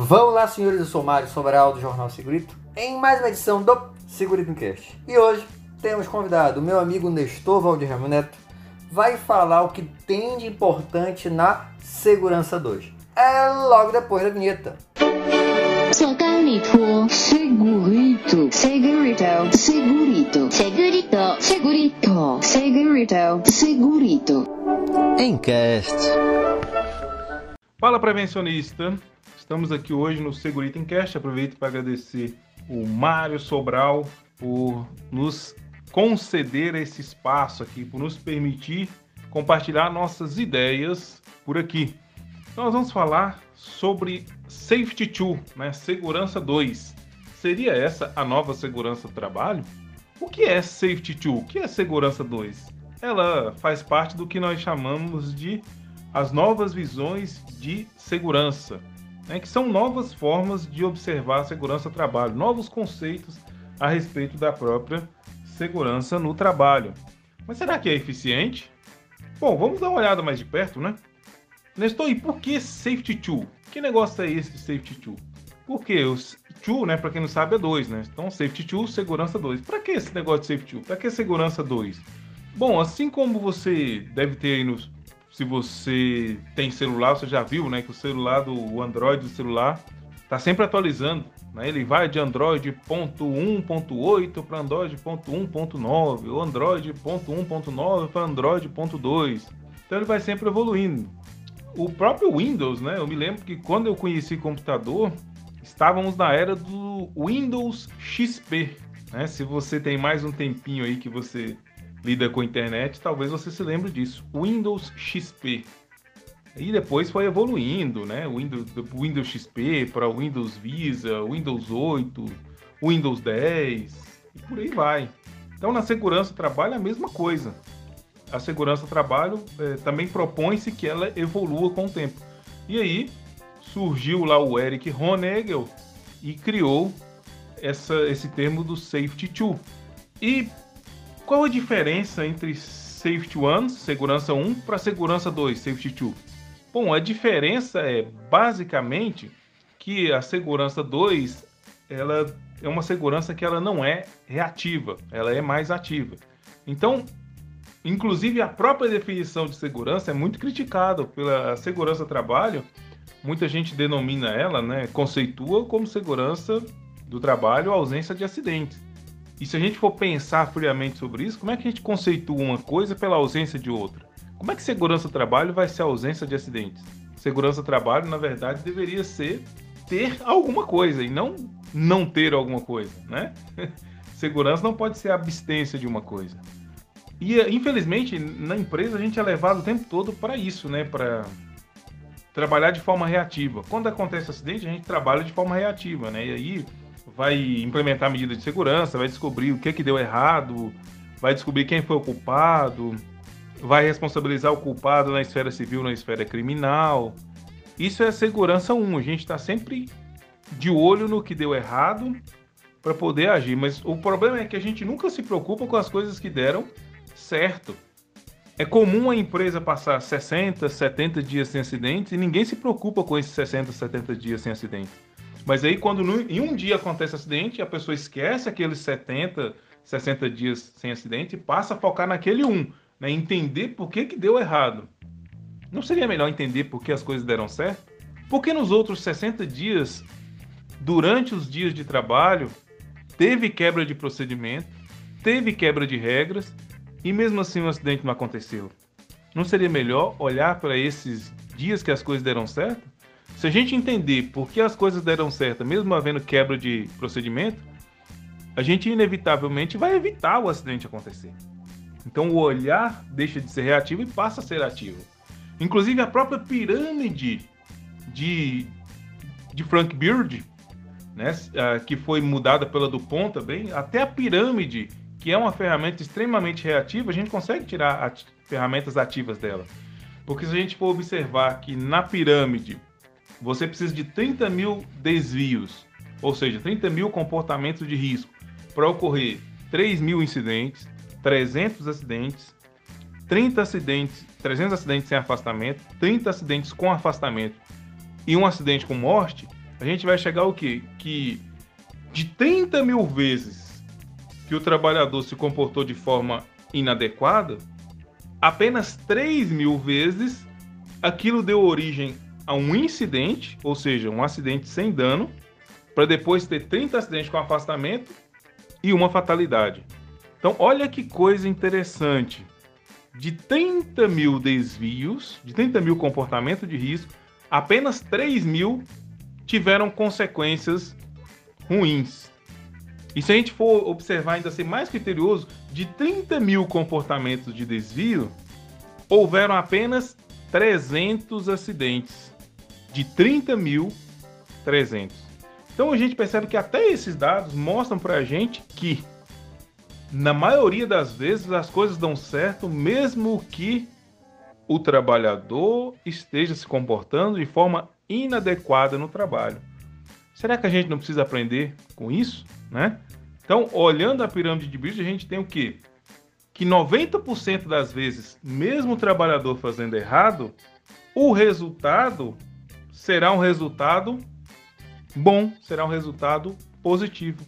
Vamos lá, senhores, eu sou Mário Sobral do Jornal Segurito, em mais uma edição do Segurito Cast. E hoje temos convidado o meu amigo Nestor Valdir Neto, vai falar o que tem de importante na Segurança 2. É logo depois da vinheta. Segurito, segurito, segurito, segurito, segurito, segurito, segurito, segurito. Encast. Fala prevencionista, estamos aqui hoje no Segurito Encast. Aproveito para agradecer o Mário Sobral por nos conceder esse espaço aqui, por nos permitir compartilhar nossas ideias por aqui. Nós vamos falar sobre Safety 2, né? Segurança 2. Seria essa a nova segurança do trabalho? O que é Safety 2? O que é Segurança 2? Ela faz parte do que nós chamamos de as novas visões de segurança, né? que são novas formas de observar a segurança do trabalho, novos conceitos a respeito da própria segurança no trabalho. Mas será que é eficiente? Bom, vamos dar uma olhada mais de perto, né? Nestor, e por que Safety 2? Que negócio é esse de Safety 2? Porque o 2, né, para quem não sabe, é 2, né? Então, Safety 2, segurança 2. Para que esse negócio de Safety 2? Para que segurança 2? Bom, assim como você deve ter aí nos se você tem celular, você já viu, né, que o celular do Android do celular está sempre atualizando. Né? Ele vai de Android 1.1.8 para Android 1.1.9, ou Android 1.1.9 para Android 1.2. Então ele vai sempre evoluindo o próprio Windows, né? Eu me lembro que quando eu conheci computador, estávamos na era do Windows XP. Né? Se você tem mais um tempinho aí que você lida com a internet, talvez você se lembre disso. Windows XP. E depois foi evoluindo, né? Windows, Windows XP para Windows Visa, Windows 8, Windows 10 e por aí vai. Então na segurança trabalha a mesma coisa a segurança do trabalho é, também propõe-se que ela evolua com o tempo. E aí surgiu lá o Eric Honegel e criou essa, esse termo do Safety 2. E qual a diferença entre Safety 1, segurança 1, para segurança 2, Safety 2? Bom, a diferença é basicamente que a segurança 2 ela é uma segurança que ela não é reativa, ela é mais ativa. Então, Inclusive, a própria definição de segurança é muito criticada pela segurança trabalho. Muita gente denomina ela, né, conceitua como segurança do trabalho a ausência de acidentes. E se a gente for pensar friamente sobre isso, como é que a gente conceitua uma coisa pela ausência de outra? Como é que segurança do trabalho vai ser a ausência de acidentes? Segurança do trabalho, na verdade, deveria ser ter alguma coisa e não não ter alguma coisa, né? segurança não pode ser a abstência de uma coisa. E infelizmente na empresa a gente é levado o tempo todo para isso, né? Para trabalhar de forma reativa. Quando acontece acidente, a gente trabalha de forma reativa, né? E aí vai implementar medidas de segurança, vai descobrir o que que deu errado, vai descobrir quem foi o culpado, vai responsabilizar o culpado na esfera civil, na esfera criminal. Isso é segurança 1. A gente está sempre de olho no que deu errado para poder agir. Mas o problema é que a gente nunca se preocupa com as coisas que deram certo. É comum a empresa passar 60, 70 dias sem acidentes e ninguém se preocupa com esses 60, 70 dias sem acidente. Mas aí, quando em um dia acontece acidente, a pessoa esquece aqueles 70, 60 dias sem acidente e passa a focar naquele um, né? entender por que, que deu errado. Não seria melhor entender por que as coisas deram certo? Porque nos outros 60 dias, durante os dias de trabalho, teve quebra de procedimento, teve quebra de regras e mesmo assim o acidente não aconteceu. Não seria melhor olhar para esses dias que as coisas deram certo? Se a gente entender por que as coisas deram certo, mesmo havendo quebra de procedimento, a gente inevitavelmente vai evitar o acidente acontecer. Então o olhar deixa de ser reativo e passa a ser ativo. Inclusive a própria pirâmide de, de Frank Beard, né, que foi mudada pela Dupont também, até a pirâmide que é uma ferramenta extremamente reativa, a gente consegue tirar ferramentas ativas dela. Porque se a gente for observar que na pirâmide você precisa de 30 mil desvios, ou seja, 30 mil comportamentos de risco, para ocorrer 3 mil incidentes, 300 acidentes, 30 acidentes, 300 acidentes sem afastamento, 30 acidentes com afastamento e um acidente com morte, a gente vai chegar ao quê? Que de 30 mil vezes que o trabalhador se comportou de forma inadequada, apenas 3 mil vezes aquilo deu origem a um incidente, ou seja, um acidente sem dano, para depois ter 30 acidentes com afastamento e uma fatalidade. Então, olha que coisa interessante. De 30 mil desvios, de 30 mil comportamentos de risco, apenas 3 mil tiveram consequências ruins. E se a gente for observar ainda ser mais criterioso, de 30 mil comportamentos de desvio, houveram apenas 300 acidentes. De 30 mil, 300. Então a gente percebe que até esses dados mostram para a gente que, na maioria das vezes, as coisas dão certo, mesmo que o trabalhador esteja se comportando de forma inadequada no trabalho. Será que a gente não precisa aprender com isso, né? Então, olhando a pirâmide de Bridge, a gente tem o quê? Que 90% das vezes, mesmo o trabalhador fazendo errado, o resultado será um resultado bom, será um resultado positivo.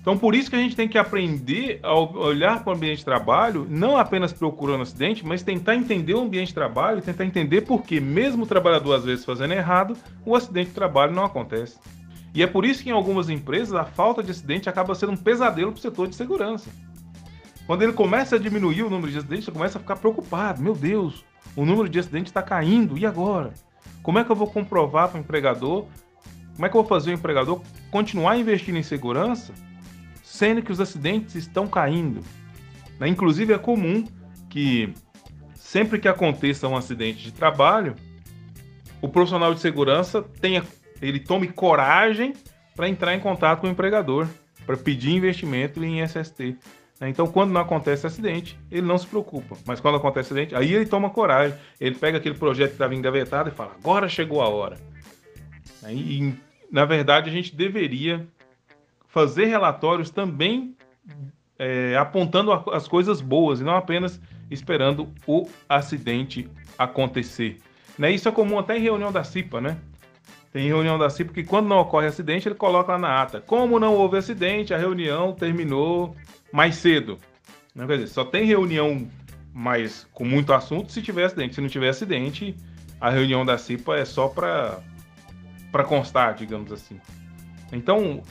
Então, por isso que a gente tem que aprender a olhar para o ambiente de trabalho, não apenas procurando acidente, mas tentar entender o ambiente de trabalho, tentar entender por que, mesmo o trabalhador às vezes fazendo errado, o acidente de trabalho não acontece. E é por isso que em algumas empresas a falta de acidente acaba sendo um pesadelo para o setor de segurança. Quando ele começa a diminuir o número de acidentes, você começa a ficar preocupado. Meu Deus, o número de acidentes está caindo, e agora? Como é que eu vou comprovar para o empregador? Como é que eu vou fazer o empregador continuar investindo em segurança sendo que os acidentes estão caindo. Né? Inclusive é comum que sempre que aconteça um acidente de trabalho, o profissional de segurança tenha, ele tome coragem para entrar em contato com o empregador, para pedir investimento em SST. Né? Então, quando não acontece acidente, ele não se preocupa. Mas quando acontece acidente, aí ele toma coragem. Ele pega aquele projeto que estava engavetado e fala: agora chegou a hora. E, na verdade, a gente deveria fazer relatórios também é, apontando as coisas boas e não apenas esperando o acidente acontecer. Né? Isso é comum até em reunião da CIPA, né? Tem reunião da CIPA que quando não ocorre acidente, ele coloca lá na ata. Como não houve acidente, a reunião terminou mais cedo. Né? Quer dizer, só tem reunião mais com muito assunto se tiver acidente. Se não tiver acidente, a reunião da CIPA é só para constar, digamos assim. Então,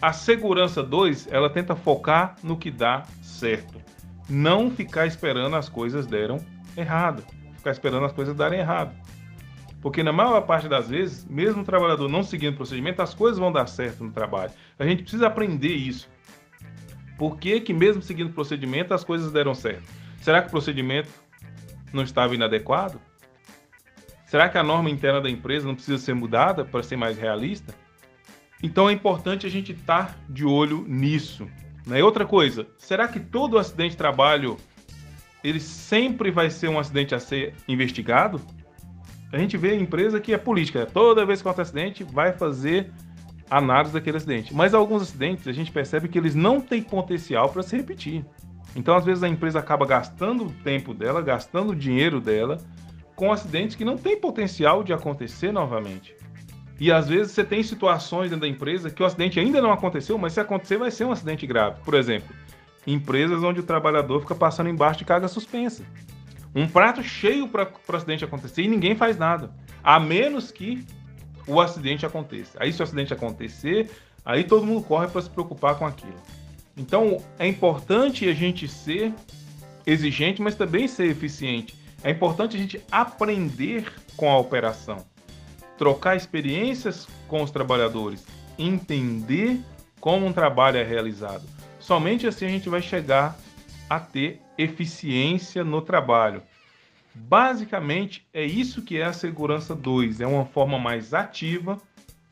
a segurança 2, ela tenta focar no que dá certo. Não ficar esperando as coisas deram errado. Ficar esperando as coisas darem errado. Porque na maior parte das vezes, mesmo o trabalhador não seguindo o procedimento, as coisas vão dar certo no trabalho. A gente precisa aprender isso. Por que, que mesmo seguindo o procedimento, as coisas deram certo? Será que o procedimento não estava inadequado? Será que a norma interna da empresa não precisa ser mudada para ser mais realista? Então é importante a gente estar tá de olho nisso. Né? outra coisa, será que todo acidente de trabalho ele sempre vai ser um acidente a ser investigado? A gente vê empresa que é política, toda vez que acontece acidente vai fazer análise daquele acidente. Mas alguns acidentes a gente percebe que eles não têm potencial para se repetir. Então, às vezes, a empresa acaba gastando o tempo dela, gastando o dinheiro dela com acidentes que não têm potencial de acontecer novamente. E às vezes você tem situações dentro da empresa que o acidente ainda não aconteceu, mas se acontecer vai ser um acidente grave. Por exemplo, empresas onde o trabalhador fica passando embaixo de carga suspensa. Um prato cheio para o acidente acontecer e ninguém faz nada. A menos que o acidente aconteça. Aí se o acidente acontecer, aí todo mundo corre para se preocupar com aquilo. Então é importante a gente ser exigente, mas também ser eficiente. É importante a gente aprender com a operação trocar experiências com os trabalhadores, entender como um trabalho é realizado. Somente assim a gente vai chegar a ter eficiência no trabalho. Basicamente, é isso que é a segurança 2, é uma forma mais ativa,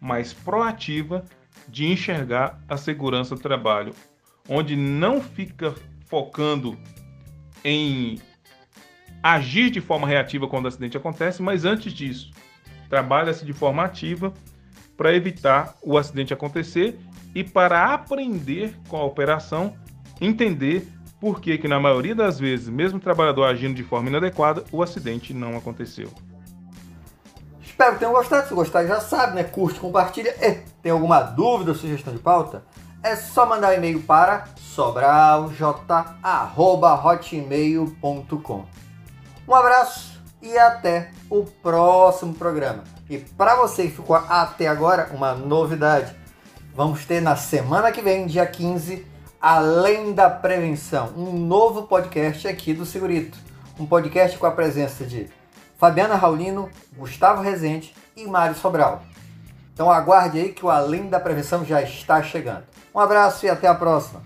mais proativa de enxergar a segurança do trabalho, onde não fica focando em agir de forma reativa quando o acidente acontece, mas antes disso, trabalha-se de forma ativa para evitar o acidente acontecer e para aprender com a operação, entender por que, que na maioria das vezes, mesmo o trabalhador agindo de forma inadequada, o acidente não aconteceu. Espero que tenham gostado. Se gostar, já sabe, né? Curte, compartilha. E tem alguma dúvida ou sugestão de pauta? É só mandar um e-mail para sobralj.hotmail.com. Um abraço e até o próximo programa. E para você que ficou até agora, uma novidade. Vamos ter na semana que vem, dia 15, Além da Prevenção, um novo podcast aqui do Segurito. Um podcast com a presença de Fabiana Raulino, Gustavo Rezende e Mário Sobral. Então aguarde aí que o Além da Prevenção já está chegando. Um abraço e até a próxima.